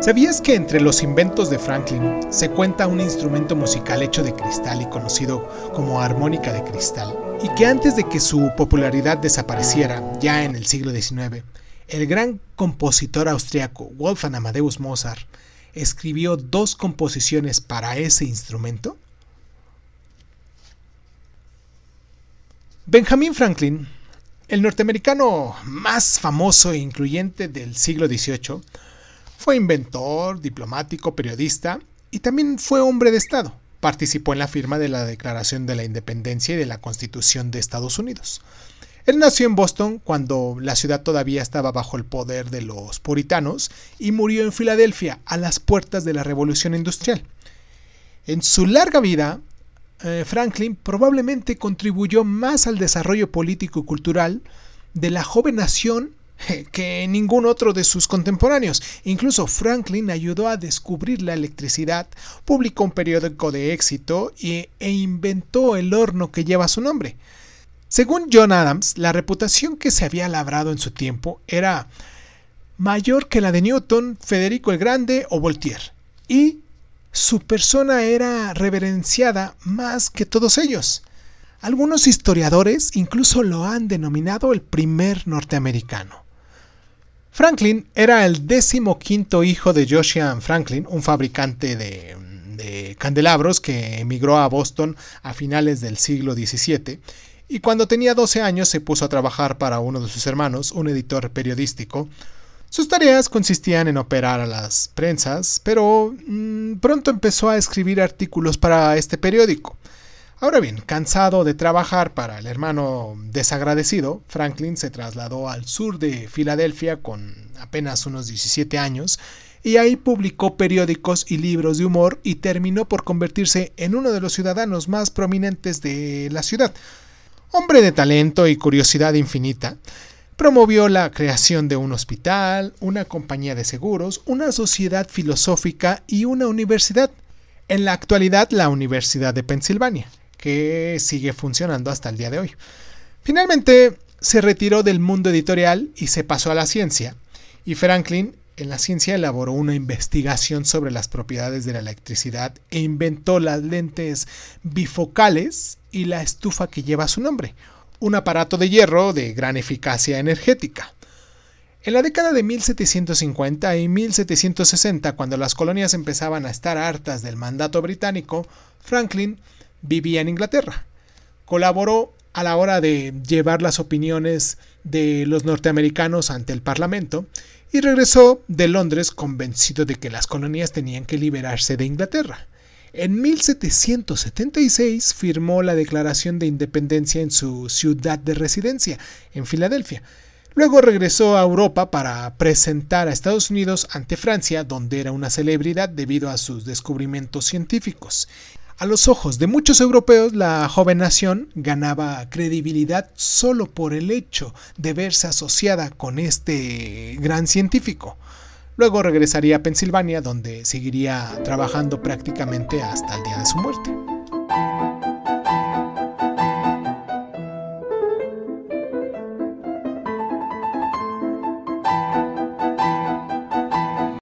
¿Sabías que entre los inventos de Franklin se cuenta un instrumento musical hecho de cristal y conocido como armónica de cristal? Y que antes de que su popularidad desapareciera, ya en el siglo XIX, el gran compositor austriaco Wolfgang Amadeus Mozart escribió dos composiciones para ese instrumento? Benjamin Franklin, el norteamericano más famoso e incluyente del siglo XVIII, fue inventor, diplomático, periodista y también fue hombre de Estado. Participó en la firma de la Declaración de la Independencia y de la Constitución de Estados Unidos. Él nació en Boston cuando la ciudad todavía estaba bajo el poder de los puritanos y murió en Filadelfia a las puertas de la Revolución Industrial. En su larga vida, eh, Franklin probablemente contribuyó más al desarrollo político y cultural de la joven nación que ningún otro de sus contemporáneos. Incluso Franklin ayudó a descubrir la electricidad, publicó un periódico de éxito e inventó el horno que lleva su nombre. Según John Adams, la reputación que se había labrado en su tiempo era mayor que la de Newton, Federico el Grande o Voltaire, y su persona era reverenciada más que todos ellos. Algunos historiadores incluso lo han denominado el primer norteamericano. Franklin era el décimo quinto hijo de Josiah Franklin, un fabricante de, de, candelabros que emigró a Boston a finales del siglo XVII y cuando tenía 12 años se puso a trabajar para uno de sus hermanos, un editor periodístico. Sus tareas consistían en operar a las prensas, pero mmm, pronto empezó a escribir artículos para este periódico. Ahora bien, cansado de trabajar para el hermano desagradecido, Franklin se trasladó al sur de Filadelfia con apenas unos 17 años y ahí publicó periódicos y libros de humor y terminó por convertirse en uno de los ciudadanos más prominentes de la ciudad. Hombre de talento y curiosidad infinita, promovió la creación de un hospital, una compañía de seguros, una sociedad filosófica y una universidad. En la actualidad, la Universidad de Pensilvania que sigue funcionando hasta el día de hoy. Finalmente se retiró del mundo editorial y se pasó a la ciencia, y Franklin en la ciencia elaboró una investigación sobre las propiedades de la electricidad e inventó las lentes bifocales y la estufa que lleva su nombre, un aparato de hierro de gran eficacia energética. En la década de 1750 y 1760, cuando las colonias empezaban a estar hartas del mandato británico, Franklin vivía en Inglaterra. Colaboró a la hora de llevar las opiniones de los norteamericanos ante el Parlamento y regresó de Londres convencido de que las colonias tenían que liberarse de Inglaterra. En 1776 firmó la Declaración de Independencia en su ciudad de residencia, en Filadelfia. Luego regresó a Europa para presentar a Estados Unidos ante Francia, donde era una celebridad debido a sus descubrimientos científicos. A los ojos de muchos europeos, la joven nación ganaba credibilidad solo por el hecho de verse asociada con este gran científico. Luego regresaría a Pensilvania, donde seguiría trabajando prácticamente hasta el día de su muerte.